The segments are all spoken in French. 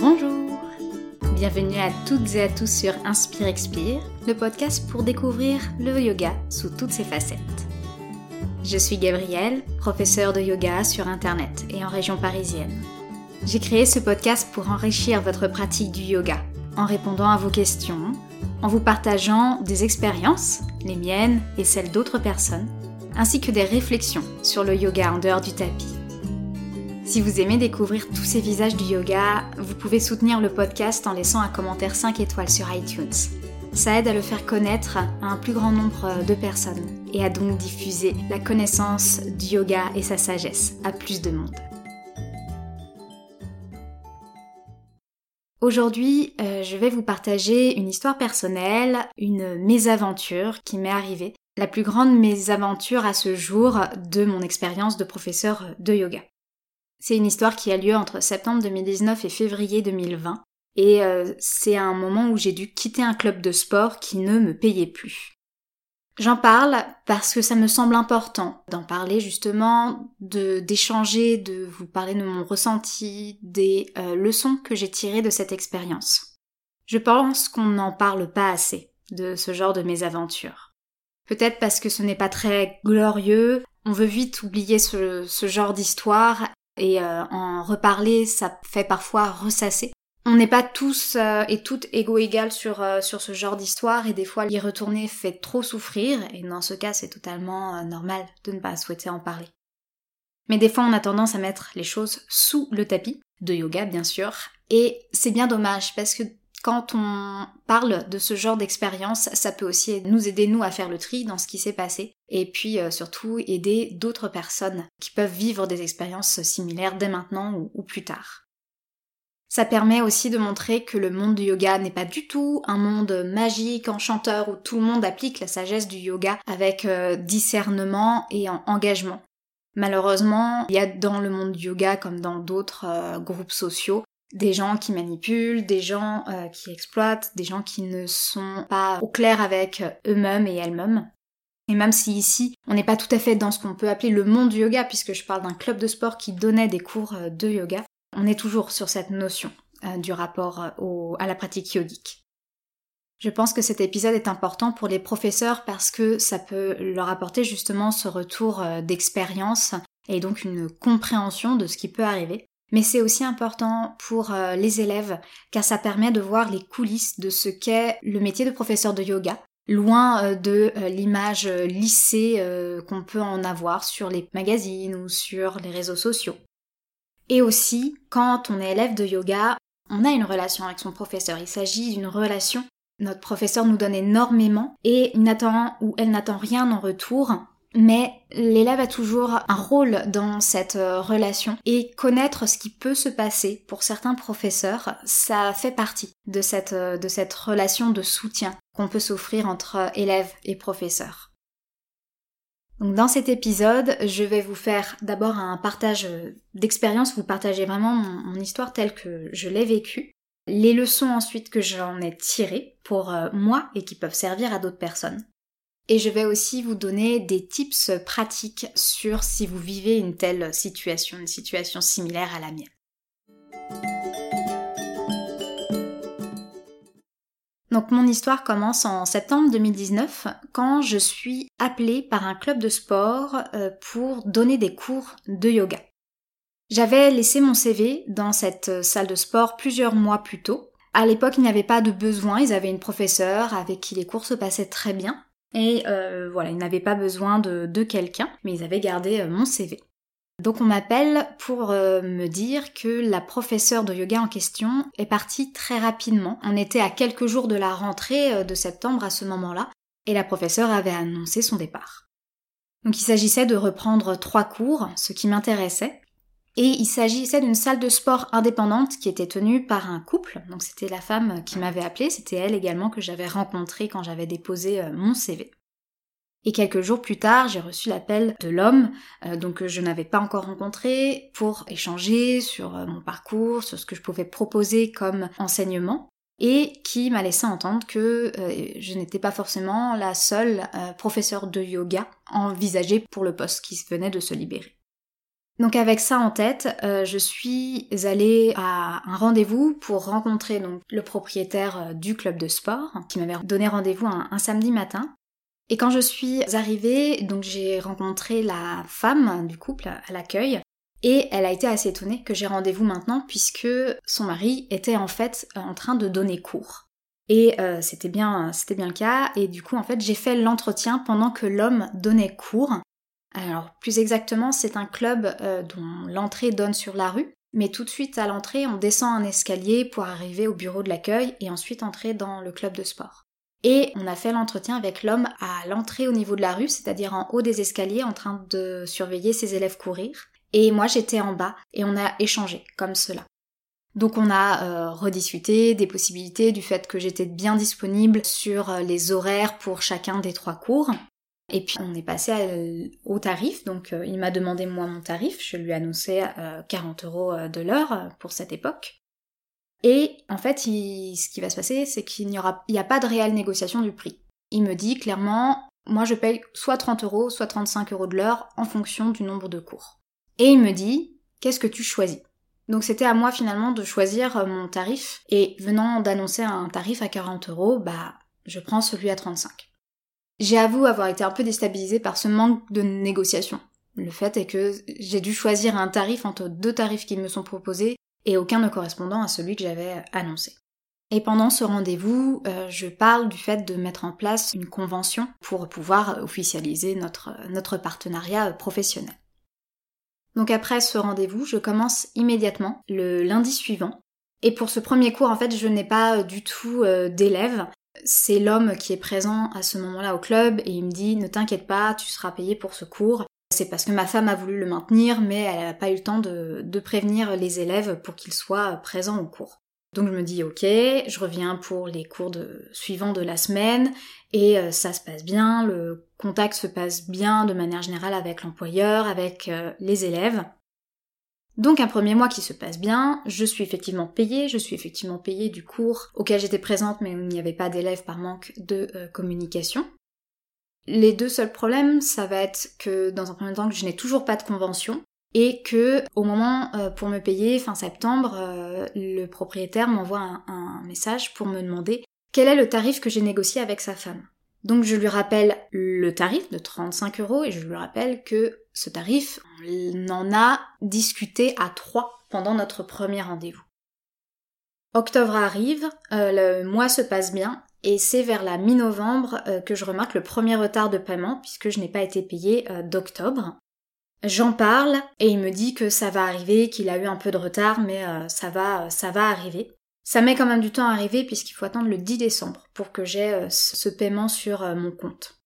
Bonjour Bienvenue à toutes et à tous sur Inspire Expire, le podcast pour découvrir le yoga sous toutes ses facettes. Je suis Gabrielle, professeure de yoga sur Internet et en région parisienne. J'ai créé ce podcast pour enrichir votre pratique du yoga, en répondant à vos questions, en vous partageant des expériences, les miennes et celles d'autres personnes, ainsi que des réflexions sur le yoga en dehors du tapis. Si vous aimez découvrir tous ces visages du yoga, vous pouvez soutenir le podcast en laissant un commentaire 5 étoiles sur iTunes. Ça aide à le faire connaître à un plus grand nombre de personnes et à donc diffuser la connaissance du yoga et sa sagesse à plus de monde. Aujourd'hui, euh, je vais vous partager une histoire personnelle, une mésaventure qui m'est arrivée, la plus grande mésaventure à ce jour de mon expérience de professeur de yoga. C'est une histoire qui a lieu entre septembre 2019 et février 2020. Et euh, c'est un moment où j'ai dû quitter un club de sport qui ne me payait plus. J'en parle parce que ça me semble important d'en parler justement, de d'échanger, de vous parler de mon ressenti, des euh, leçons que j'ai tirées de cette expérience. Je pense qu'on n'en parle pas assez de ce genre de mésaventures. Peut-être parce que ce n'est pas très glorieux, on veut vite oublier ce genre d'histoire et euh, en reparler, ça fait parfois ressasser. On n'est pas tous euh, et toutes égaux égales sur, euh, sur ce genre d'histoire et des fois y retourner fait trop souffrir et dans ce cas c'est totalement normal de ne pas souhaiter en parler. Mais des fois on a tendance à mettre les choses sous le tapis, de yoga bien sûr, et c'est bien dommage parce que quand on parle de ce genre d'expérience, ça peut aussi nous aider nous à faire le tri dans ce qui s'est passé et puis euh, surtout aider d'autres personnes qui peuvent vivre des expériences similaires dès maintenant ou, plus tard. Ça permet aussi de montrer que le monde du yoga n'est pas du tout un monde magique, enchanteur, où tout le monde applique la sagesse du yoga avec euh, discernement et en engagement. Malheureusement, il y a dans le monde du yoga, comme dans d'autres euh, groupes sociaux, des gens qui manipulent, des gens euh, qui exploitent, des gens qui ne sont pas au clair avec eux-mêmes et elles-mêmes. Et même si ici, on n'est pas tout à fait dans ce qu'on peut appeler le monde du yoga, puisque je parle d'un club de sport qui donnait des cours euh, de yoga, on est toujours sur cette notion euh, du rapport à la pratique yogique. Je pense que cet épisode est important pour les professeurs parce que ça peut leur apporter justement ce retour d'expérience et donc une compréhension de ce qui peut arriver mais c'est aussi important pour euh, les élèves car ça permet de voir les coulisses de ce qu'est le métier de professeur de yoga, loin euh, de euh, l'image lissée qu'on peut en avoir sur les magazines ou sur les réseaux sociaux. Et aussi, quand on est élève de yoga, on a une relation avec son professeur. Il s'agit d'une relation. Notre professeur nous donne énormément et il n'attend ou elle n'attend rien en retour mais l'élève a toujours un rôle dans cette euh, relation et connaître ce qui peut se passer pour certains professeurs, ça fait partie de cette, euh, relation de soutien qu'on peut s'offrir entre élève et professeur. Donc dans cet épisode, je vais vous faire d'abord un partage euh, d'expérience, vous partagez vraiment mon, histoire telle que je l'ai vécue, les leçons ensuite que j'en ai tirées pour moi et qui peuvent servir à d'autres personnes. Et je vais aussi vous donner des tips pratiques sur si vous vivez une telle situation, une situation similaire à la mienne. Donc mon histoire commence en septembre 2019 quand je suis appelée par un club de sport euh, pour donner des cours de yoga. J'avais laissé mon CV dans cette salle de sport plusieurs mois plus tôt. À l'époque, il n'y avait pas de besoin, ils avaient une professeure avec qui les cours se passaient très bien. Et euh, voilà, ils n'avaient pas besoin de, quelqu'un, mais ils avaient gardé euh, mon CV. Donc on m'appelle pour euh, me dire que la professeure de yoga en question est partie très rapidement. On était à quelques jours de la rentrée de septembre à ce moment-là, et la professeure avait annoncé son départ. Donc il s'agissait de reprendre trois cours, ce qui m'intéressait, et il s'agissait d'une salle de sport indépendante qui était tenue par un couple. Donc c'était la femme qui m'avait appelée, c'était elle également que j'avais rencontrée quand j'avais déposé euh, mon CV. Et quelques jours plus tard, j'ai reçu l'appel de l'homme, euh, donc je n'avais pas encore rencontré, pour échanger sur euh, mon parcours, sur ce que je pouvais proposer comme enseignement, et qui m'a laissé entendre que je n'étais pas forcément la seule professeure de yoga envisagée pour le poste qui venait de se libérer. Donc avec ça en tête, euh, je suis allée à un rendez-vous pour rencontrer le propriétaire euh, du club de sport qui m'avait donné rendez-vous un, samedi matin. Et quand je suis arrivée, donc j'ai rencontré la femme du couple à l'accueil et elle a été assez étonnée que j'ai rendez-vous maintenant puisque son mari était en fait en train de donner cours. Et euh, c'était bien, c'était bien le cas. Et du coup, en fait, j'ai fait l'entretien pendant que l'homme donnait cours. Alors plus exactement, c'est un club euh, dont l'entrée donne sur la rue, mais tout de suite à l'entrée, on descend un escalier pour arriver au bureau de l'accueil et ensuite entrer dans le club de sport. Et on a fait l'entretien avec l'homme à l'entrée au niveau de la rue, c'est-à-dire en haut des escaliers en train de surveiller ses élèves courir. Et moi j'étais en bas et on a échangé comme cela. Donc on a euh, rediscuté des possibilités du fait que j'étais bien disponible sur euh, les horaires pour chacun des trois cours. Et puis on est passé au tarif, donc euh, il m'a demandé moi mon tarif, je lui ai annoncé 40 euh, euros euh, de l'heure pour cette époque. Et en fait, ce qui va se passer, c'est qu'il n'y aura, il a pas de réelle négociation du prix. Il me dit clairement, moi je paye soit 30 euros, soit 35 euros de l'heure en fonction du nombre de cours. Et il me dit, qu'est-ce que tu choisis? Donc c'était à moi finalement de choisir mon tarif et venant d'annoncer un tarif à 40 euros, bah je prends celui à 35. J'ai avoué avoir été un peu déstabilisée par ce manque de négociation. Le fait est que j'ai dû choisir un tarif entre deux tarifs qui me sont proposés et aucun ne correspondant à celui que j'avais annoncé. Et pendant ce rendez-vous, euh, je parle du fait de mettre en place une convention pour pouvoir officialiser notre, notre partenariat professionnel. Donc après ce rendez-vous, je commence immédiatement le lundi suivant. Et pour ce premier cours, en fait, je n'ai pas du tout euh, d'élèves c'est l'homme qui est présent à ce moment-là au club et il me dit ne t'inquiète pas, tu seras payé pour ce cours. C'est parce que ma femme a voulu le maintenir, mais elle n'a pas eu le temps de, prévenir les élèves pour qu'ils soient présents au cours. Donc je me dis ok, je reviens pour les cours suivants de la semaine et euh, ça se passe bien, le contact se passe bien de manière générale avec l'employeur, avec euh, les élèves. Donc un premier mois qui se passe bien, je suis effectivement payée, je suis effectivement payée du cours auquel j'étais présente mais où il n'y avait pas d'élèves par manque de euh, communication. Les deux seuls problèmes, ça va être que dans un premier temps que je n'ai toujours pas de convention et que au moment euh, pour me payer fin septembre, euh, le propriétaire m'envoie un message pour me demander quel est le tarif que j'ai négocié avec sa femme. Donc je lui rappelle le tarif de 35 euros et je lui rappelle que ce tarif, on en a discuté à trois pendant notre premier rendez-vous. Octobre arrive, euh, le mois se passe bien et c'est vers la mi-novembre euh, que je remarque le premier retard de paiement puisque je n'ai pas été payé euh, d'octobre. J'en parle et il me dit que ça va arriver, qu'il a eu un peu de retard mais ça va ça va arriver. Ça met quand même du temps à arriver puisqu'il faut attendre le 10 décembre pour que j'ai ce paiement sur mon compte.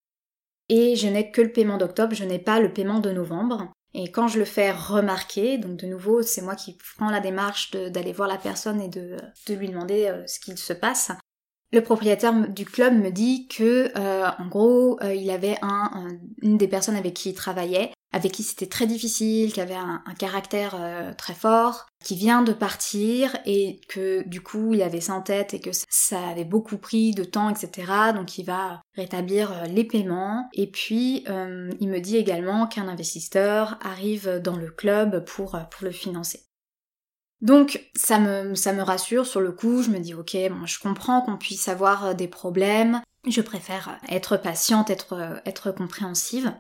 Et je n'ai que le paiement d'octobre, je n'ai pas le paiement de novembre. Et quand je le fais remarquer, donc de nouveau c'est moi qui prends la démarche d'aller voir la personne et de, lui demander euh, ce qu'il se passe, le propriétaire du club me dit que, en gros, il avait un, une des personnes avec qui il travaillait avec qui c'était très difficile, qui avait un, caractère euh, très fort, qui vient de partir et que du coup il avait ça en tête et que ça avait beaucoup pris de temps, etc. Donc il va rétablir euh, les paiements. Et puis euh, il me dit également qu'un investisseur arrive dans le club pour le financer. Donc ça me, rassure sur le coup, je me dis ok, bon, je comprends qu'on puisse avoir des problèmes, je préfère être patiente, être, être compréhensive.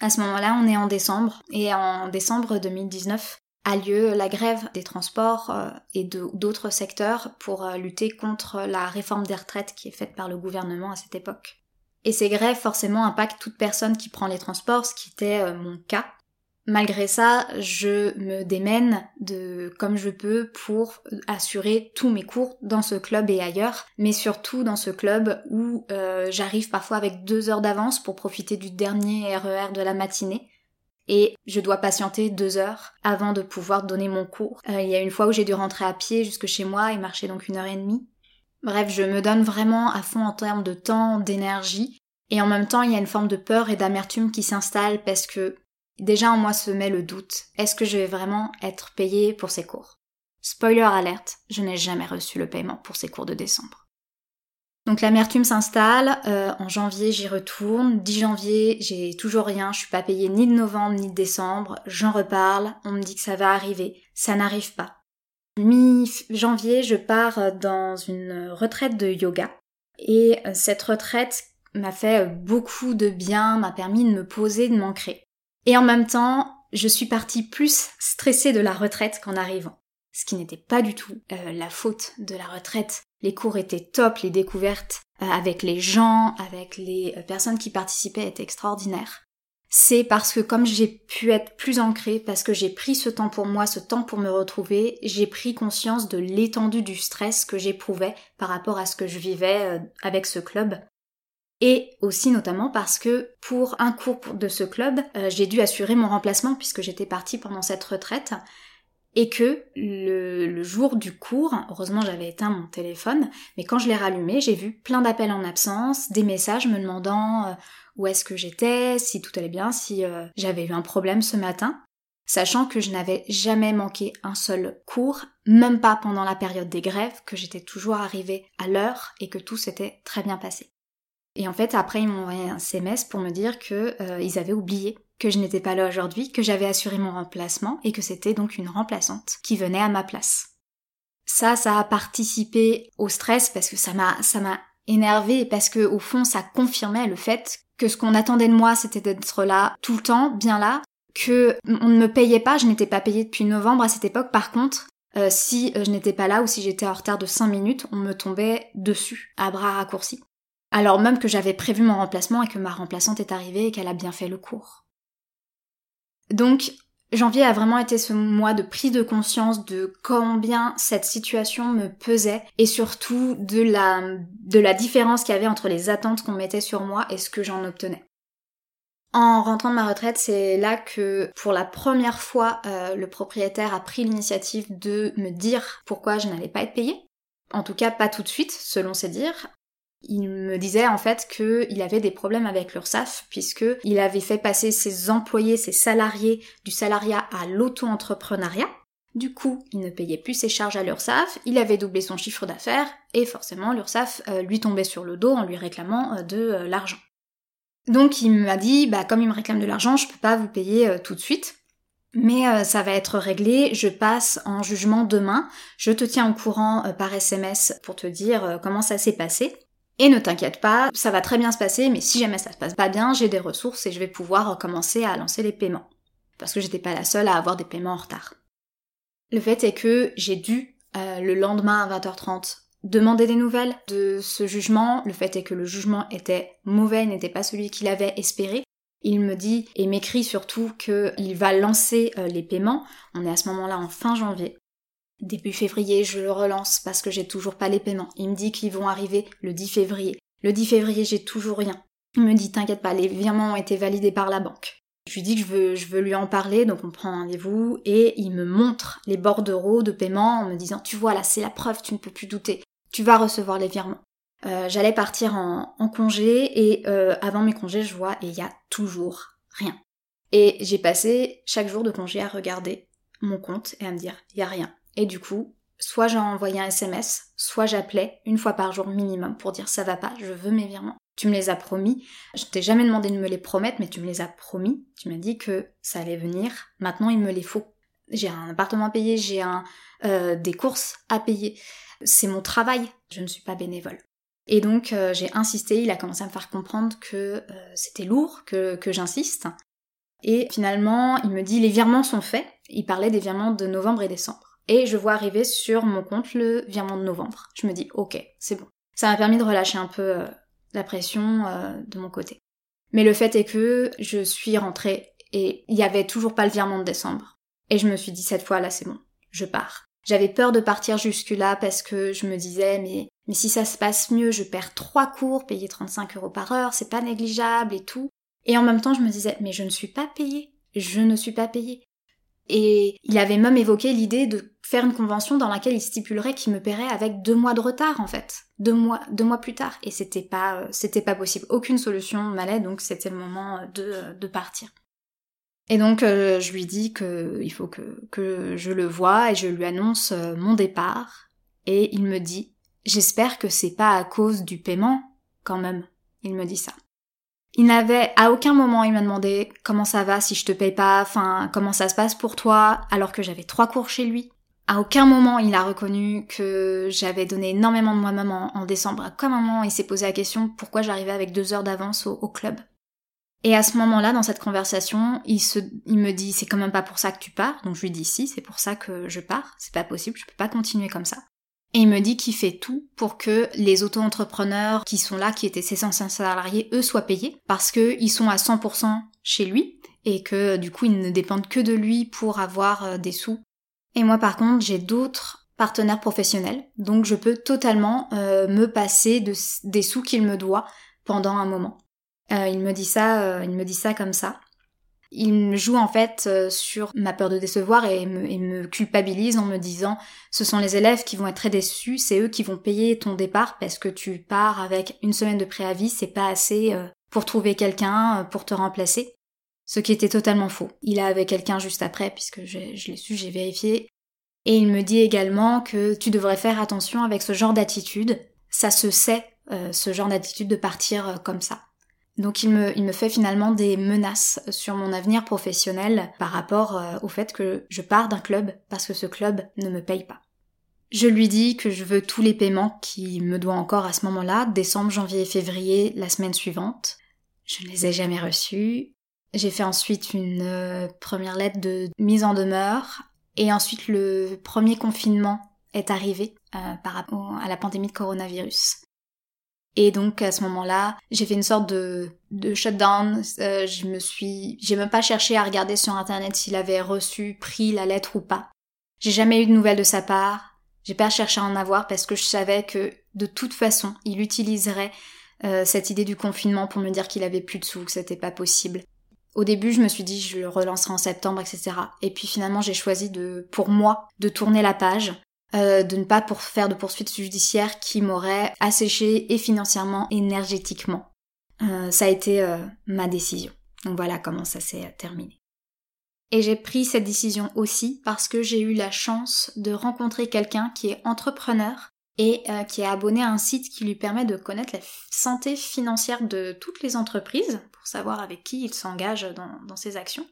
À ce moment-là, on est en décembre, et en décembre 2019 a lieu la grève des transports euh, et d'autres secteurs pour euh, lutter contre la réforme des retraites qui est faite par le gouvernement à cette époque. Et ces grèves forcément impactent toute personne qui prend les transports, ce qui était euh, mon cas. Malgré ça, je me démène de comme je peux pour assurer tous mes cours dans ce club et ailleurs, mais surtout dans ce club où euh, j'arrive parfois avec deux heures d'avance pour profiter du dernier RER e de la matinée. Et je dois patienter deux heures avant de pouvoir donner mon cours. Euh, il y a une fois où j'ai dû rentrer à pied jusque chez moi et marcher donc une heure et demie. Bref, je me donne vraiment à fond en termes de temps, d'énergie, et en même temps, il y a une forme de peur et d'amertume qui s'installe parce que Déjà en moi se met le doute, est-ce que je vais vraiment être payée pour ces cours? Spoiler alerte, je n'ai jamais reçu le paiement pour ces cours de décembre. Donc l'amertume s'installe, euh, en janvier j'y retourne, 10 janvier j'ai toujours rien, je suis pas payée ni de novembre ni de décembre, j'en reparle, on me dit que ça va arriver, ça n'arrive pas. Mi-janvier je pars dans une retraite de yoga. Et euh, cette retraite m'a fait beaucoup de bien, m'a permis de me poser, de m'ancrer. Et en même temps, je suis partie plus stressée de la retraite qu'en arrivant. Ce qui n'était pas du tout euh, la faute de la retraite. Les cours étaient top, les découvertes euh, avec les gens, avec les euh, personnes qui participaient étaient extraordinaires. C'est parce que comme j'ai pu être plus ancrée, parce que j'ai pris ce temps pour moi, ce temps pour me retrouver, j'ai pris conscience de l'étendue du stress que j'éprouvais par rapport à ce que je vivais avec ce club et aussi notamment parce que pour un cours de ce club, euh, j'ai dû assurer mon remplacement puisque j'étais partie pendant cette retraite et que le, jour du cours, heureusement j'avais éteint mon téléphone, mais quand je l'ai rallumé, j'ai vu plein d'appels en absence, des messages me demandant euh, où est-ce que j'étais, si tout allait bien, si euh, j'avais eu un problème ce matin, sachant que je n'avais jamais manqué un seul cours, même pas pendant la période des grèves, que j'étais toujours arrivée à l'heure et que tout s'était très bien passé. Et en fait, après, ils m'ont envoyé un SMS pour me dire que euh, ils avaient oublié que je n'étais pas là aujourd'hui, que j'avais assuré mon remplacement et que c'était donc une remplaçante qui venait à ma place. Ça, ça a participé au stress parce que ça m'a, ça m'a énervé parce que au fond, ça confirmait le fait que ce qu'on attendait de moi, c'était d'être là tout le temps, bien là, que on ne me payait pas, je n'étais pas payée depuis novembre à cette époque. Par contre, euh, si euh, je n'étais pas là ou si j'étais en retard de 5 minutes, on me tombait dessus à bras raccourcis alors même que j'avais prévu mon remplacement et que ma remplaçante est arrivée et qu'elle a bien fait le cours. Donc, janvier a vraiment été ce mois de prise de conscience de combien cette situation me pesait et surtout de la, de la différence qu'il y avait entre les attentes qu'on mettait sur moi et ce que j'en obtenais. En rentrant de ma retraite, c'est là que pour la première fois, euh, le propriétaire a pris l'initiative de me dire pourquoi je n'allais pas être payée. En tout cas, pas tout de suite, selon ses dires. Il me disait en fait qu'il avait des problèmes avec l'URSSAF puisque il avait fait passer ses employés, ses salariés du salariat à l'auto-entrepreneuriat. Du coup, il ne payait plus ses charges à l'URSSAF, il avait doublé son chiffre d'affaires et forcément l'URSSAF euh, lui tombait sur le dos en lui réclamant euh, de euh, l'argent. Donc il m'a dit bah comme il me réclame de l'argent, je peux pas vous payer tout de suite. Mais ça va être réglé, je passe en jugement demain, je te tiens au courant par SMS pour te dire comment ça s'est passé. Et ne t'inquiète pas, ça va très bien se passer, mais si jamais ça se passe pas bien, j'ai des ressources et je vais pouvoir commencer à lancer les paiements. Parce que j'étais pas la seule à avoir des paiements en retard. Le fait est que j'ai dû, euh, le lendemain à 20h30, demander des nouvelles de ce jugement. Le fait est que le jugement était mauvais, n'était pas celui qu'il avait espéré. Il me dit et m'écrit surtout qu'il va lancer euh, les paiements. On est à ce moment-là en fin janvier. Début février, je le relance parce que j'ai toujours pas les paiements. Il me dit qu'ils vont arriver le 10 février. Le 10 février, j'ai toujours rien. Il me dit t'inquiète pas, les virements ont été validés par la banque. Je lui dis que je veux, je veux lui en parler, donc on prend rendez-vous et il me montre les bordereaux de paiement en me disant tu vois là c'est la preuve, tu ne peux plus douter, tu vas recevoir les virements. Euh, j'allais partir en, congé et euh, avant mes congés je vois et il y a toujours rien. Et j'ai passé chaque jour de congé à regarder mon compte et à me dire il y a rien. Et du coup, soit j'ai envoyé un SMS, soit j'appelais une fois par jour minimum pour dire ça va pas, je veux mes virements. Tu me les as promis. Je t'ai jamais demandé de me les promettre, mais tu me les as promis. Tu m'as dit que ça allait venir. Maintenant, il me les faut. J'ai un appartement à payer, j'ai euh, des courses à payer. C'est mon travail. Je ne suis pas bénévole. Et donc euh, j'ai insisté. Il a commencé à me faire comprendre que euh, c'était lourd, que, que j'insiste. Et finalement, il me dit les virements sont faits. Il parlait des virements de novembre et décembre et je vois arriver sur mon compte le virement de novembre. Je me dis ok, c'est bon. Ça m'a permis de relâcher un peu euh, la pression euh, de mon côté. Mais le fait est que je suis rentrée et il n'y avait toujours pas le virement de décembre. Et je me suis dit cette fois là c'est bon, je pars. J'avais peur de partir jusque-là parce que je me disais mais mais si ça se passe mieux, je perds trois cours, payer 35 euros par heure, c'est pas négligeable et tout. Et en même temps, je me disais mais je ne suis pas payée. Je ne suis pas payée. Et il avait même évoqué l'idée de faire une convention dans laquelle il stipulerait qu'il me paierait avec deux mois de retard en fait, deux mois, deux mois plus tard. Et c'était pas, euh, c'était pas possible. Aucune solution m'allait, donc c'était le moment euh, de, euh, de partir. Et donc je lui dis que il faut que, que je le voie et je lui annonce mon départ. Et il me dit J'espère que c'est pas à cause du paiement, quand même. Il me dit ça. Il n'avait à aucun moment il m'a demandé comment ça va si je te paye pas, enfin comment ça se passe pour toi, alors que j'avais trois cours chez lui. À aucun moment il a reconnu que j'avais donné énormément de moi-même en, décembre. À aucun moment il s'est posé la question pourquoi j'arrivais avec deux heures d'avance au, club. Et à ce moment-là, dans cette conversation, il, il me dit c'est quand même pas pour ça que tu pars. Donc je lui dis si, c'est pour ça que je pars. C'est pas possible, je peux pas continuer comme ça. Et il me dit qu'il fait tout pour que les auto-entrepreneurs qui sont là, qui étaient ses anciens salariés, eux soient payés parce qu'ils sont à 100% chez lui et que du coup ils ne dépendent que de lui pour avoir euh, des sous. Et moi par contre j'ai d'autres partenaires professionnels donc je peux totalement euh, me passer de, des sous qu'il me doit pendant un moment. Euh, il me dit ça, il me dit ça comme ça. Il joue en fait euh, sur ma peur de décevoir et me, culpabilise en me disant ce sont les élèves qui vont être très déçus, c'est eux qui vont payer ton départ parce que tu pars avec une semaine de préavis, c'est pas assez euh, pour trouver quelqu'un euh, pour te remplacer. Ce qui était totalement faux. Il avait quelqu'un juste après puisque je, l'ai su, j'ai vérifié. Et il me dit également que tu devrais faire attention avec ce genre d'attitude. Ça se sait, ce genre d'attitude de partir comme ça. Donc il me, fait finalement des menaces sur mon avenir professionnel par rapport euh, au fait que je pars d'un club parce que ce club ne me paye pas. Je lui dis que je veux tous les paiements qui me doit encore à ce moment-là, décembre, janvier et février, la semaine suivante. Je ne les ai jamais reçus. J'ai fait ensuite une euh, première lettre de mise en demeure et ensuite le premier confinement est arrivé euh, par rapport à la pandémie de coronavirus. Et donc à ce moment-là, j'ai fait une sorte de, de shutdown. Euh, je me suis, j'ai même pas cherché à regarder sur internet s'il avait reçu, pris la lettre ou pas. J'ai jamais eu de nouvelles de sa part. J'ai pas cherché à en avoir parce que je savais que de toute façon, il utiliserait euh, cette idée du confinement pour me dire qu'il avait plus de sous, que c'était pas possible. Au début, je me suis dit je le relancerai en septembre, etc. Et puis finalement, j'ai choisi de, pour moi, de tourner la page euh, de ne pas pour faire de poursuites judiciaires qui m'auraient asséché et financièrement, énergétiquement. Euh, ça a été euh, ma décision. Donc voilà comment ça s'est terminé. Et j'ai pris cette décision aussi parce que j'ai eu la chance de rencontrer quelqu'un qui est entrepreneur et qui est abonné à un site qui lui permet de connaître la santé financière de toutes les entreprises pour savoir avec qui il s'engage dans, dans, ses actions.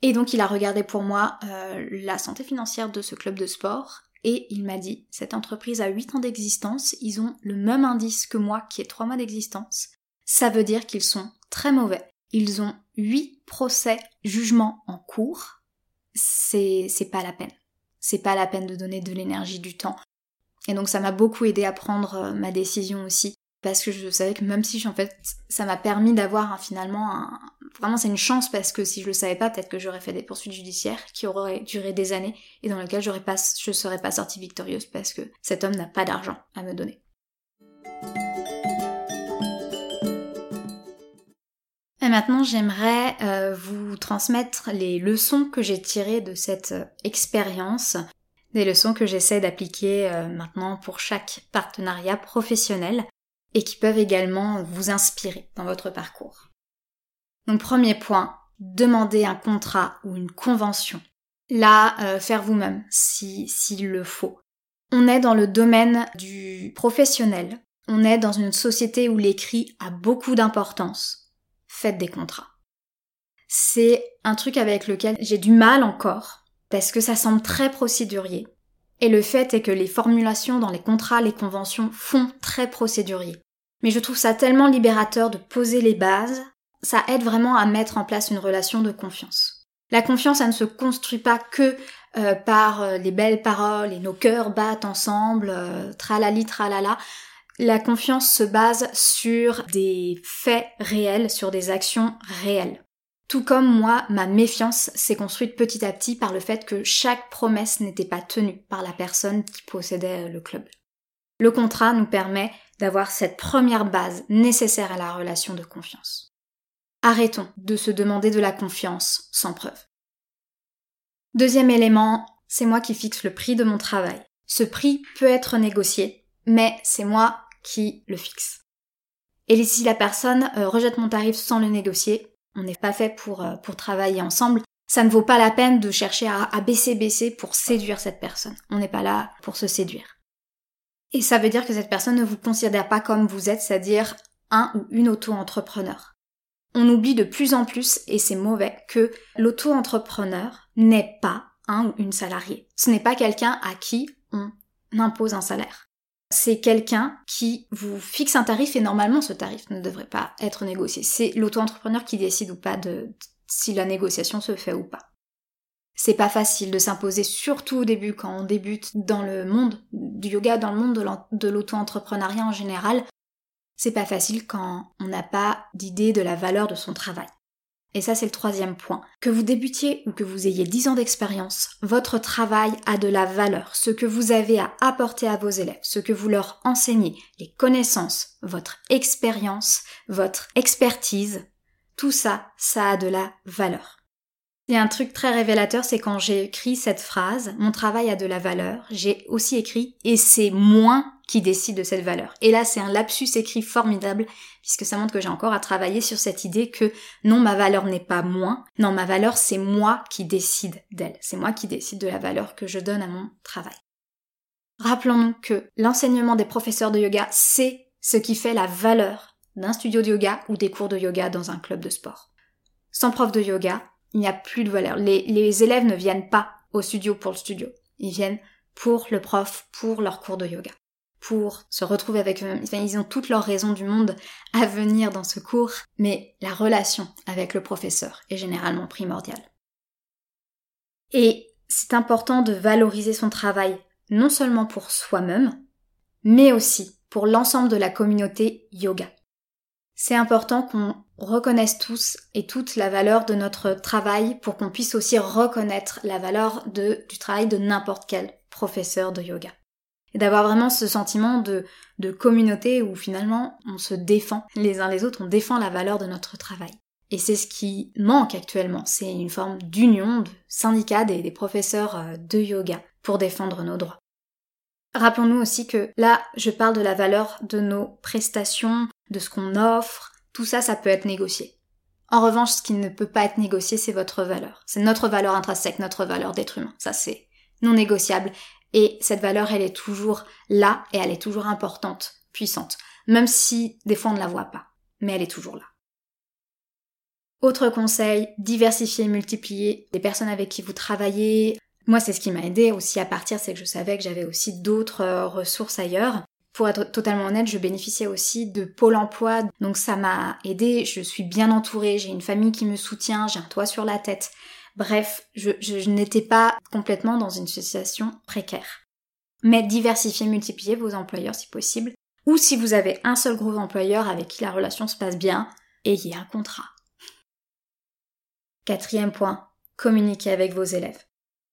Et donc il a regardé pour moi la santé financière de ce club de sport et il m'a dit, cette entreprise a 8 ans d'existence, ils ont le même indice que moi qui ai 3 mois d'existence. Ça veut dire qu'ils sont très mauvais. Ils ont 8 procès, jugements en cours. C'est, c'est pas la peine. C'est pas la peine de donner de l'énergie, du temps. Et donc ça m'a beaucoup aidé à prendre euh, ma décision aussi parce que je savais que même si en fait ça m'a permis d'avoir finalement un... vraiment c'est une chance parce que si je le savais pas peut-être que j'aurais fait des poursuites judiciaires qui auraient duré des années et dans lesquelles j'aurais pas je serais pas sortie victorieuse parce que cet homme n'a pas d'argent à me donner. Et maintenant, j'aimerais euh, vous transmettre les leçons que j'ai tirées de cette euh, expérience, des leçons que j'essaie d'appliquer euh, maintenant pour chaque partenariat professionnel et qui peuvent également vous inspirer dans votre parcours. Donc premier point, demandez un contrat ou une convention. Là, euh, faire vous-même si s'il le faut. On est dans le domaine du professionnel. On est dans une société où l'écrit a beaucoup d'importance. Faites des contrats. C'est un truc avec lequel j'ai du mal encore parce que ça semble très procédurier. Et le fait est que les formulations dans les contrats, les conventions font très procédurier. Mais je trouve ça tellement libérateur de poser les bases, ça aide vraiment à mettre en place une relation de confiance. La confiance, elle ne se construit pas que euh, par euh, les belles paroles et nos cœurs battent ensemble, euh, tralali tralala. La confiance se base sur des faits réels, sur des actions réelles. Tout comme moi, ma méfiance s'est construite petit à petit par le fait que chaque promesse n'était pas tenue par la personne qui possédait le club. Le contrat nous permet d'avoir cette première base nécessaire à la relation de confiance. Arrêtons de se demander de la confiance sans preuve. Deuxième élément, c'est moi qui fixe le prix de mon travail. Ce prix peut être négocié, mais c'est moi qui le fixe. Et si la personne euh, rejette mon tarif sans le négocier, on n'est pas fait pour, euh, pour travailler ensemble, ça ne vaut pas la peine de chercher à, à baisser baisser pour séduire cette personne. On n'est pas là pour se séduire. Et ça veut dire que cette personne ne vous considère pas comme vous êtes, c'est-à-dire un ou une auto-entrepreneur. On oublie de plus en plus, et c'est mauvais, que l'auto-entrepreneur n'est pas un ou une salariée. Ce n'est pas quelqu'un à qui on impose un salaire. C'est quelqu'un qui vous fixe un tarif et normalement ce tarif ne devrait pas être négocié. C'est l'auto-entrepreneur qui décide ou pas de si la négociation se fait ou pas. C'est pas facile de s'imposer, surtout au début quand on débute dans le monde du yoga, dans le monde de l'auto-entrepreneuriat en général. C'est pas facile quand on n'a pas d'idée de la valeur de son travail. Et ça, c'est le troisième point. Que vous débutiez ou que vous ayez 10 ans d'expérience, votre travail a de la valeur. Ce que vous avez à apporter à vos élèves, ce que vous leur enseignez, les connaissances, votre expérience, votre expertise, tout ça, ça a de la valeur. Il y a un truc très révélateur, c'est quand j'ai écrit cette phrase, mon travail a de la valeur, j'ai aussi écrit et c'est moi qui décide de cette valeur. Et là, c'est un lapsus écrit formidable, puisque ça montre que j'ai encore à travailler sur cette idée que non, ma valeur n'est pas moins, non, ma valeur, c'est moi qui décide d'elle, c'est moi qui décide de la valeur que je donne à mon travail. Rappelons-nous que l'enseignement des professeurs de yoga, c'est ce qui fait la valeur d'un studio de yoga ou des cours de yoga dans un club de sport. Sans prof de yoga, il n'y a plus de valeur. Les, élèves ne viennent pas au studio pour le studio. Ils viennent pour le prof, pour leur cours de yoga, pour se retrouver avec eux-mêmes. Enfin, ils ont toutes leurs raisons du monde à venir dans ce cours, mais la relation avec le professeur est généralement primordiale. Et c'est important de valoriser son travail, non seulement pour soi-même, mais aussi pour l'ensemble de la communauté yoga. C'est important qu'on reconnaisse tous et toutes la valeur de notre travail pour qu'on puisse aussi reconnaître la valeur de, du travail de n'importe quel professeur de yoga. Et d'avoir vraiment ce sentiment de, de communauté où finalement on se défend les uns les autres, on défend la valeur de notre travail. Et c'est ce qui manque actuellement, c'est une forme d'union, de syndicat des, des professeurs euh, de yoga pour défendre nos droits. Rappelons-nous aussi que là, je parle de la valeur de nos prestations, de ce qu'on offre, tout ça, ça peut être négocié. En revanche, ce qui ne peut pas être négocié, c'est votre valeur. C'est notre valeur intrinsèque, notre valeur d'être humain. Ça, c'est non négociable. Et cette valeur, elle est toujours là et elle est toujours importante, puissante. Même si des fois on ne la voit pas. Mais elle est toujours là. Autre conseil, diversifier, multiplier les personnes avec qui vous travaillez. Moi, c'est ce qui m'a aidé aussi à partir, c'est que je savais que j'avais aussi d'autres euh, ressources ailleurs. Pour être totalement honnête, je bénéficiais aussi de Pôle emploi, donc ça m'a aidé, je suis bien entourée, j'ai une famille qui me soutient, j'ai un toit sur la tête. Bref, je, n'étais pas complètement dans une situation précaire. Mais diversifiez, multipliez vos employeurs si possible, ou si vous avez un seul gros employeur avec qui la relation se passe bien, ayez un contrat. Quatrième point, communiquez avec vos élèves.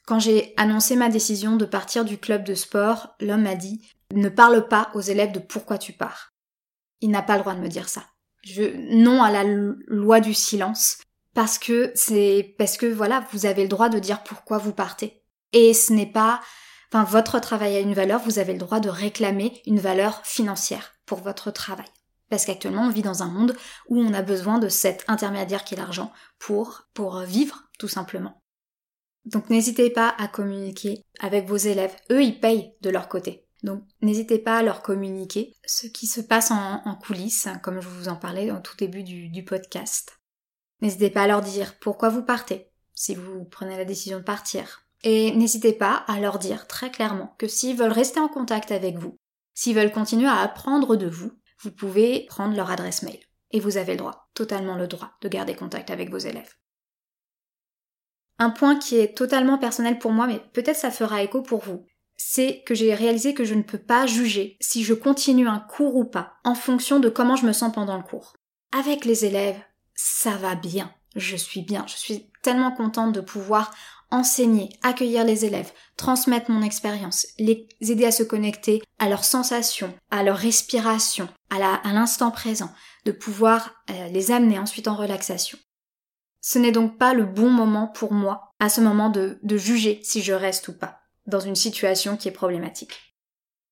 Quand j'ai annoncé ma décision de partir du club de sport, l'homme m'a dit ne parle pas aux élèves de pourquoi tu pars. Il n'a pas le droit de me dire ça. Non à la loi du silence. Parce que c'est, parce que voilà, vous avez le droit de dire pourquoi vous partez. Et ce n'est pas, enfin, votre travail a une valeur, vous avez le droit de réclamer une valeur financière pour votre travail. Parce qu'actuellement, on vit dans un monde où on a besoin de cet intermédiaire qui est l'argent pour, pour vivre, tout simplement. Donc n'hésitez pas à communiquer avec vos élèves. Eux, ils payent de leur côté. Donc n'hésitez pas à leur communiquer ce qui se passe en, coulisses, comme je vous en parlais au tout début du, du podcast. N'hésitez pas à leur dire pourquoi vous partez, si vous prenez la décision de partir. Et n'hésitez pas à leur dire très clairement que s'ils veulent rester en contact avec vous, s'ils veulent continuer à apprendre de vous, vous pouvez prendre leur adresse mail. Et vous avez le droit, totalement le droit, de garder contact avec vos élèves. Un point qui est totalement personnel pour moi, mais peut-être ça fera écho pour vous, c'est que j'ai réalisé que je ne peux pas juger si je continue un cours ou pas en fonction de comment je me sens pendant le cours. Avec les élèves, ça va bien. Je suis bien. Je suis tellement contente de pouvoir enseigner, accueillir les élèves, transmettre mon expérience, les aider à se connecter à leurs sensations, à leur respiration, à l'instant présent, de pouvoir euh, les amener ensuite en relaxation. Ce n'est donc pas le bon moment pour moi, à ce moment de juger si je reste ou pas dans une situation qui est problématique.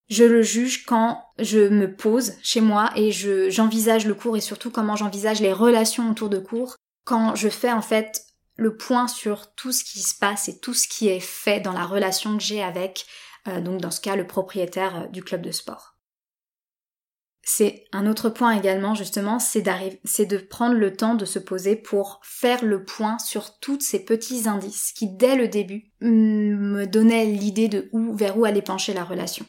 Je le juge quand je me pose chez moi et je, j'envisage le cours et surtout comment j'envisage les relations autour de cours, quand je fais en fait le point sur tout ce qui se passe et tout ce qui est fait dans la relation que j'ai avec euh, donc dans ce cas le propriétaire euh, du club de sport. C'est un autre point également justement, c'est de prendre le temps de se poser pour faire le point sur tous ces petits indices qui dès le début me donnaient l'idée de où, vers où allait pencher la relation.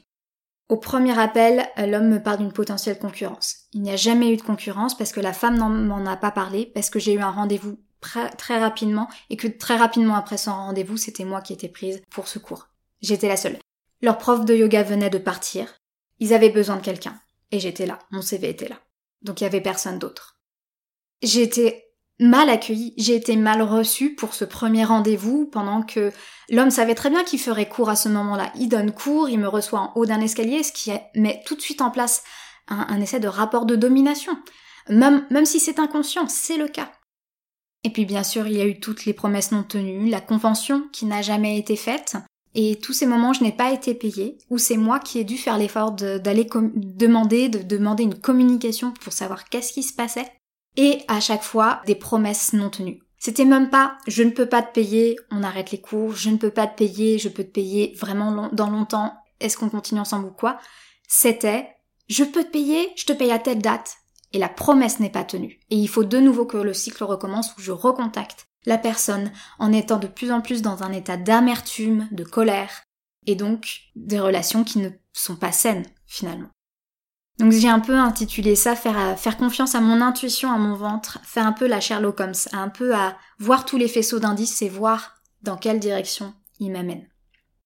Au premier appel, l'homme me parle d'une potentielle concurrence. Il n'y a jamais eu de concurrence parce que la femme n'en m'en a pas parlé, parce que j'ai eu un rendez-vous très rapidement et que très rapidement après son rendez-vous, c'était moi qui étais prise pour ce cours. J'étais la seule. Leur prof de yoga venait de partir. Ils avaient besoin de quelqu'un. Et j'étais là. Mon CV était là. Donc il y avait personne d'autre. J'ai été mal accueillie, j'ai été mal reçue pour ce premier rendez-vous pendant que l'homme savait très bien qu'il ferait cours à ce moment-là. Il donne cours, il me reçoit en haut d'un escalier, ce qui met tout de suite en place un, essai de rapport de domination. Même, même si c'est inconscient, c'est le cas. Et puis bien sûr, il y a eu toutes les promesses non tenues, la convention qui n'a jamais été faite, et tous ces moments, je n'ai pas été payée, ou c'est moi qui ai dû faire l'effort d'aller demander, de demander une communication pour savoir qu'est-ce qui se passait, et à chaque fois, des promesses non tenues. C'était même pas je ne peux pas te payer, on arrête les cours, je ne peux pas te payer, je peux te payer vraiment dans longtemps, est-ce qu'on continue ensemble ou quoi? C'était je peux te payer, je te paye à telle date, et la promesse n'est pas tenue. Et il faut de nouveau que le cycle recommence où je recontacte la personne en étant de plus en plus dans un état d'amertume, de colère, et donc des relations qui ne sont pas saines finalement. Donc j'ai un peu intitulé ça faire, confiance à mon intuition, à mon ventre, faire un peu la Sherlock Holmes, un peu à voir tous les faisceaux d'indices et voir dans quelle direction il m'amène.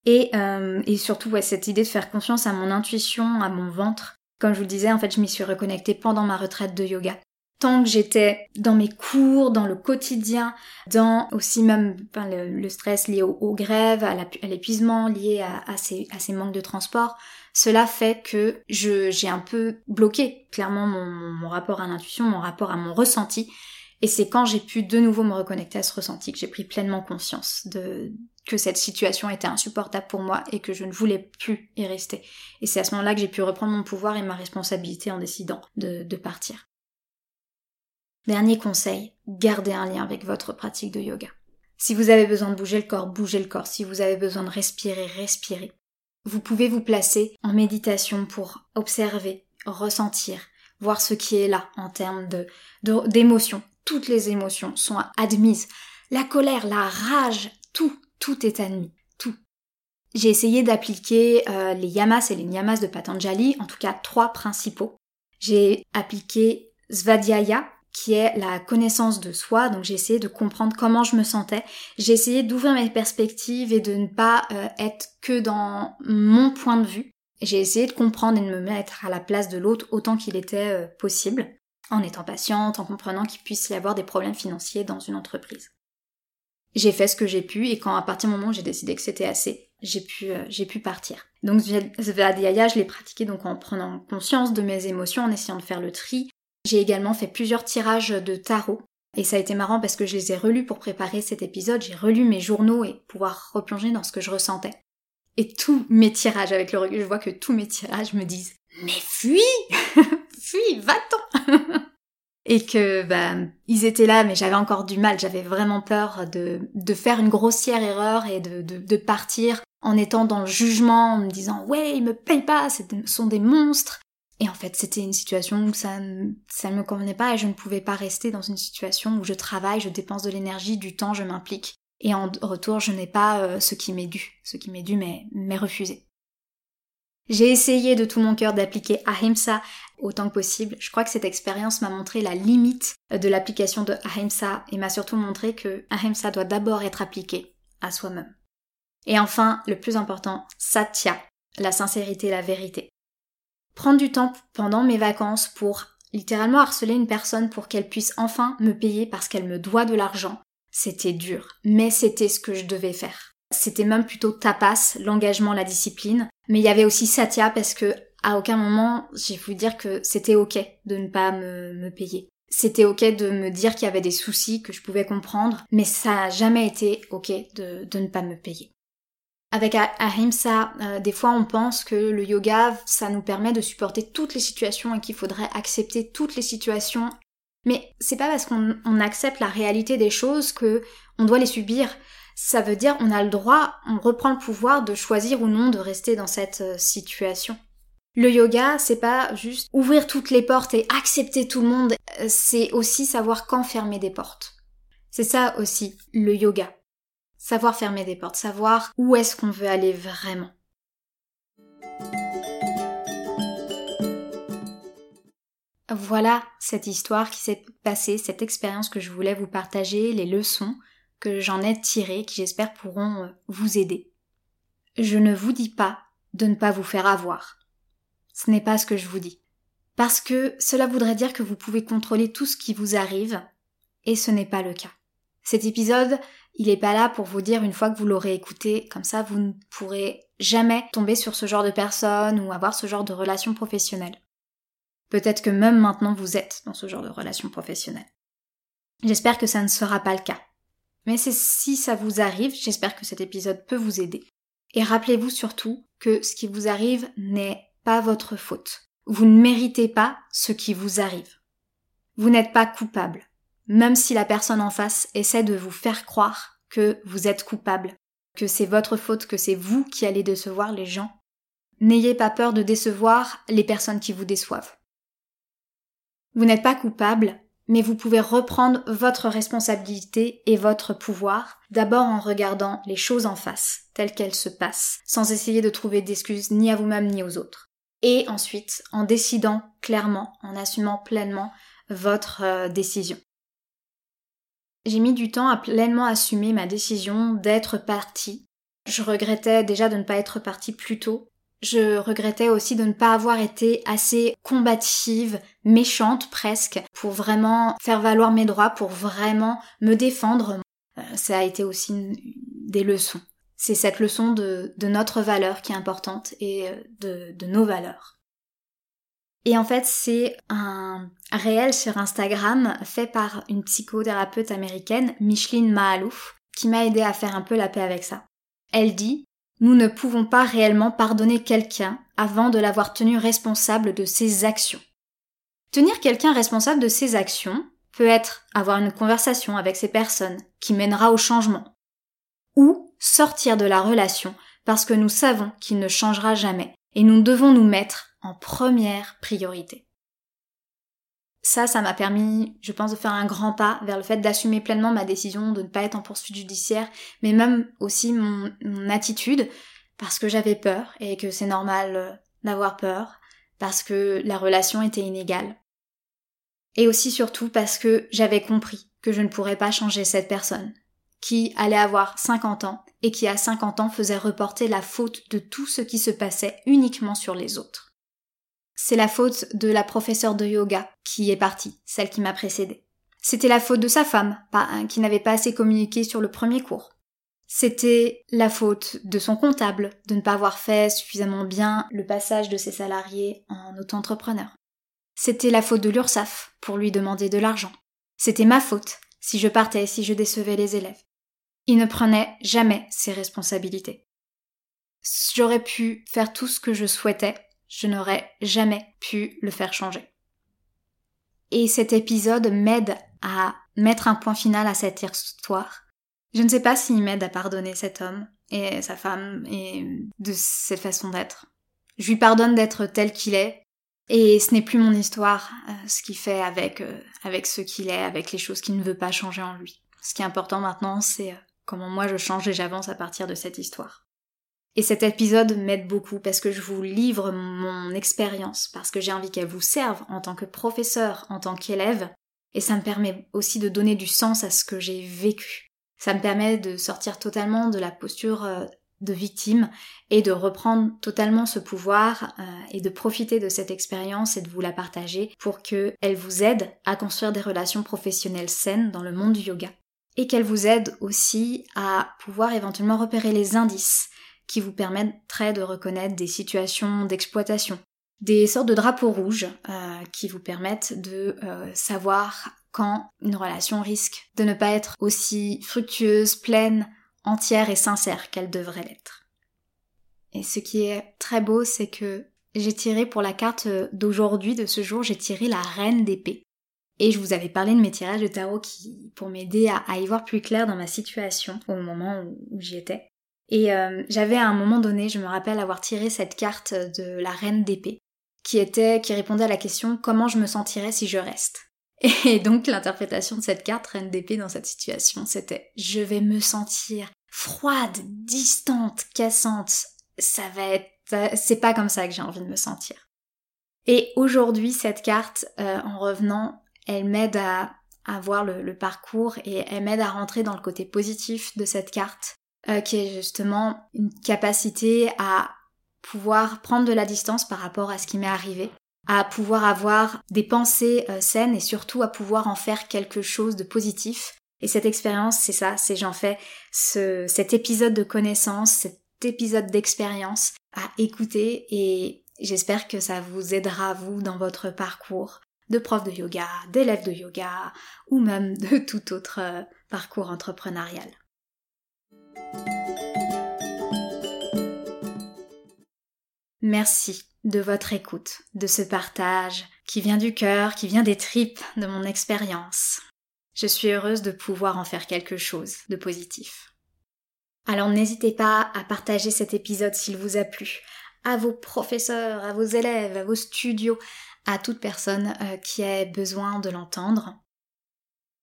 Et, euh, et surtout ouais, cette idée de faire confiance à mon intuition, à mon ventre, comme je vous le disais, en fait, je m'y suis reconnectée pendant ma retraite de yoga. Tant que j'étais dans mes cours, dans le quotidien, dans aussi même le, stress lié aux, grèves, à l'épuisement lié à, ces, manques de transport, cela fait que j'ai un peu bloqué clairement mon, rapport à l'intuition, mon rapport à mon ressenti. Et c'est quand j'ai pu de nouveau me reconnecter à ce ressenti que j'ai pris pleinement conscience de, que cette situation était insupportable pour moi et que je ne voulais plus y rester. Et c'est à ce moment-là que j'ai pu reprendre mon pouvoir et ma responsabilité en décidant de partir. Dernier conseil, gardez un lien avec votre pratique de yoga. Si vous avez besoin de bouger le corps, bougez le corps. Si vous avez besoin de respirer, respirez. Vous pouvez vous placer en méditation pour observer, ressentir, voir ce qui est là en termes de, d'émotions. Toutes les émotions sont admises. La colère, la rage, tout, tout est admis, tout. J'ai essayé d'appliquer euh, les yamas et les niyamas de Patanjali, en tout cas trois principaux. J'ai appliqué Svadhyaya, qui est la connaissance de soi, donc j'ai essayé de comprendre comment je me sentais. J'ai essayé d'ouvrir mes perspectives et de ne pas euh, être que dans mon point de vue. J'ai essayé de comprendre et de me mettre à la place de l'autre autant qu'il était euh, possible, en étant patiente, en comprenant qu'il puisse y avoir des problèmes financiers dans une entreprise j'ai fait ce que j'ai pu et quand à partir du moment où j'ai décidé que c'était assez, j'ai pu, euh, j'ai pu partir. Donc Svadhyaya, je l'ai pratiqué donc en prenant conscience de mes émotions, en essayant de faire le tri. J'ai également fait plusieurs tirages de tarot et ça a été marrant parce que je les ai relus pour préparer cet épisode. J'ai relu mes journaux et pouvoir replonger dans ce que je ressentais. Et tous mes tirages, avec le recul, je vois que tous mes tirages me disent Mais fuis Fuis, va-t'en et que bah, ils étaient là, mais j'avais encore du mal, j'avais vraiment peur de, de faire une grossière erreur et de, de, partir en étant dans le jugement, en me disant ouais, ils me payent pas, ce sont des monstres. Et en fait, c'était une situation où ça, ne me convenait pas et je ne pouvais pas rester dans une situation où je travaille, je dépense de l'énergie, du temps, je m'implique. Et en retour, je n'ai pas euh, ce qui m'est dû. Ce qui m'est dû m'est refusé. J'ai essayé de tout mon cœur d'appliquer Ahimsa autant que possible. Je crois que cette expérience m'a montré la limite de l'application de Ahimsa et m'a surtout montré que Ahimsa doit d'abord être appliqué à soi-même. Et enfin, le plus important, Satya, la sincérité, la vérité. Prendre du temps pendant mes vacances pour littéralement harceler une personne pour qu'elle puisse enfin me payer parce qu'elle me doit de l'argent, c'était dur, mais c'était ce que je devais faire. C'était même plutôt tapas, l'engagement, la discipline, mais il y avait aussi Satya parce que à aucun moment j'ai voulu dire que c'était ok de ne pas me, me payer. C'était ok de me dire qu'il y avait des soucis que je pouvais comprendre, mais ça n'a jamais été ok de, de, ne pas me payer. Avec Ahimsa, euh, des fois on pense que le yoga, ça nous permet de supporter toutes les situations et qu'il faudrait accepter toutes les situations. Mais c'est pas parce qu'on accepte la réalité des choses que on doit les subir. ça veut dire on a le droit, on reprend le pouvoir de choisir ou non de rester dans cette euh, situation. Le yoga, c'est pas juste ouvrir toutes les portes et accepter tout le monde, euh, c'est aussi savoir quand fermer des portes. C'est ça aussi, le yoga. Savoir fermer des portes, savoir où est-ce qu'on veut aller vraiment. Voilà cette histoire qui s'est passée, cette expérience que je voulais vous partager, les leçons que j'en ai tirées qui j'espère pourront euh, vous aider. Je ne vous dis pas de ne pas vous faire avoir. Ce n'est pas ce que je vous dis. Parce que cela voudrait dire que vous pouvez contrôler tout ce qui vous arrive, et ce n'est pas le cas. Cet épisode, il n'est pas là pour vous dire une fois que vous l'aurez écouté, comme ça vous ne pourrez jamais tomber sur ce genre de personne ou avoir ce genre de relation professionnelle. Peut-être que même maintenant vous êtes dans ce genre de relation professionnelle. J'espère que ça ne sera pas le cas. Mais si ça vous arrive, j'espère que cet épisode peut vous aider. Et rappelez-vous surtout que ce qui vous arrive n'est pas votre faute. Vous ne méritez pas ce qui vous arrive. Vous n'êtes pas coupable, même si la personne en face essaie de vous faire croire que vous êtes coupable, que c'est votre faute, que c'est vous qui allez décevoir les gens. N'ayez pas peur de décevoir les personnes qui vous déçoivent. Vous n'êtes pas coupable, mais vous pouvez reprendre votre responsabilité et votre pouvoir, d'abord en regardant les choses en face, telles qu'elles se passent, sans essayer de trouver d'excuses ni à vous-même ni aux autres. Et ensuite, en décidant clairement, en assumant pleinement votre euh, décision. J'ai mis du temps à pleinement assumer ma décision d'être partie. Je regrettais déjà de ne pas être partie plus tôt, je regrettais aussi de ne pas avoir été assez combative, méchante presque, pour vraiment faire valoir mes droits, pour vraiment me défendre. Euh, ça a été aussi des leçons. C'est cette leçon de, notre valeur qui est importante et euh, de, de nos valeurs. Et en fait, c'est un réel sur Instagram fait par une psychothérapeute américaine, Micheline Mahalouf, qui m'a aidé à faire un peu la paix avec ça. Elle dit nous ne pouvons pas réellement pardonner quelqu'un avant de l'avoir tenu responsable de ses actions. Tenir quelqu'un responsable de ses actions peut être avoir une conversation avec ces personnes qui mènera au changement, ou sortir de la relation parce que nous savons qu'il ne changera jamais et nous devons nous mettre en première priorité ça, ça m'a permis, je pense, de faire un grand pas vers le fait d'assumer pleinement ma décision de ne pas être en poursuite judiciaire, mais même aussi mon, attitude, parce que j'avais peur et que c'est normal euh, d'avoir peur, parce que la relation était inégale. Et aussi surtout parce que j'avais compris que je ne pourrais pas changer cette personne, qui allait avoir 50 ans et qui à 50 ans faisait reporter la faute de tout ce qui se passait uniquement sur les autres c'est la faute de la professeure de yoga qui est partie, celle qui m'a précédée. C'était la faute de sa femme, qui n'avait pas assez communiqué sur le premier cours. C'était la faute de son comptable de ne pas avoir fait suffisamment bien le passage de ses salariés en auto-entrepreneur. C'était la faute de l'URSAF pour lui demander de l'argent. C'était ma faute si je partais, si je décevais les élèves. Il ne prenait jamais ses responsabilités. J'aurais pu faire tout ce que je souhaitais je n'aurais jamais pu le faire changer. Et cet épisode m'aide à mettre un point final à cette histoire. Je ne sais pas s'il m'aide à pardonner cet homme et sa femme et de cette façon d'être. Je lui pardonne d'être tel qu'il est et ce n'est plus mon histoire, euh, ce qu'il fait avec, euh, avec ce qu'il est, avec les choses qu'il ne veut pas changer en lui. Ce qui est important maintenant, c'est euh, comment moi je change et j'avance à partir de cette histoire. Et cet épisode m'aide beaucoup parce que je vous livre mon expérience, parce que j'ai envie qu'elle vous serve en tant que professeur, en tant qu'élève, et ça me permet aussi de donner du sens à ce que j'ai vécu. Ça me permet de sortir totalement de la posture euh, de victime et de reprendre totalement ce pouvoir euh, et de profiter de cette expérience et de vous la partager pour qu'elle vous aide à construire des relations professionnelles saines dans le monde du yoga et qu'elle vous aide aussi à pouvoir éventuellement repérer les indices qui vous permettraient de reconnaître des situations d'exploitation, des sortes de drapeaux rouges euh, qui vous permettent de euh, savoir quand une relation risque de ne pas être aussi fructueuse, pleine, entière et sincère qu'elle devrait l'être. Et ce qui est très beau, c'est que j'ai tiré pour la carte d'aujourd'hui, de ce jour, j'ai tiré la reine d'épée. Et je vous avais parlé de mes tirages de tarot qui, pour m'aider à, y voir plus clair dans ma situation au moment où, j'y étais. Et euh, j'avais à un moment donné, je me rappelle avoir tiré cette carte de la reine d'épée, qui était, qui répondait à la question comment je me sentirais si je reste? Et donc l'interprétation de cette carte reine d'épée dans cette situation, c'était je vais me sentir froide, distante, cassante. Ça va être, c'est pas comme ça que j'ai envie de me sentir. Et aujourd'hui, cette carte, euh, en revenant, elle m'aide à, voir le, parcours et elle m'aide à rentrer dans le côté positif de cette carte, euh, qui est justement une capacité à pouvoir prendre de la distance par rapport à ce qui m'est arrivé, à pouvoir avoir des pensées euh, saines et surtout à pouvoir en faire quelque chose de positif. Et cette expérience, c'est ça, c'est j'en fais ce, cet épisode de connaissance, cet épisode d'expérience à écouter et j'espère que ça vous aidera vous dans votre parcours de prof de yoga, d'élève de yoga ou même de tout autre euh, parcours entrepreneurial. Merci de votre écoute, de ce partage qui vient du cœur, qui vient des tripes de mon expérience. Je suis heureuse de pouvoir en faire quelque chose de positif. Alors n'hésitez pas à partager cet épisode s'il vous a plu, à vos professeurs, à vos élèves, à vos studios, à toute personne euh, qui ait besoin de l'entendre.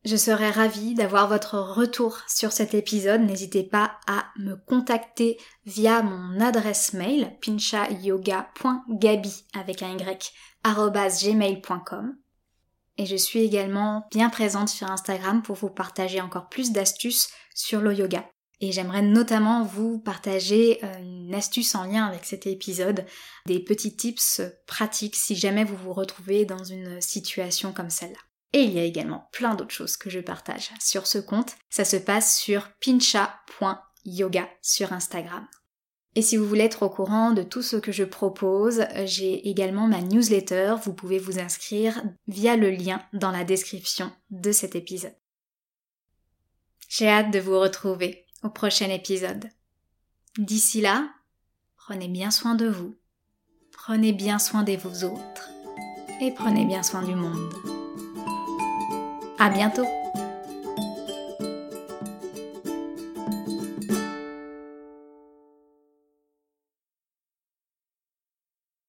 Je serais ravie d'avoir votre retour sur cet épisode. N'hésitez pas à me contacter via mon adresse mail pinchayoga.gabi avec un y gmail.com. Et je suis également bien présente sur Instagram pour vous partager encore plus d'astuces sur le yoga. Et j'aimerais notamment vous partager euh, une astuce en lien avec cet épisode, des petits tips pratiques si jamais vous vous retrouvez dans une situation comme celle-là. Et il y a également plein d'autres choses que je partage sur ce compte. Ça se passe sur pincha.yoga sur Instagram. Et si vous voulez être au courant de tout ce que je propose, j'ai également ma newsletter. Vous pouvez vous inscrire via le lien dans la description de cet épisode. J'ai hâte de vous retrouver au prochain épisode. D'ici là, prenez bien soin de vous, prenez bien soin des vous autres et prenez bien soin du monde. À bientôt!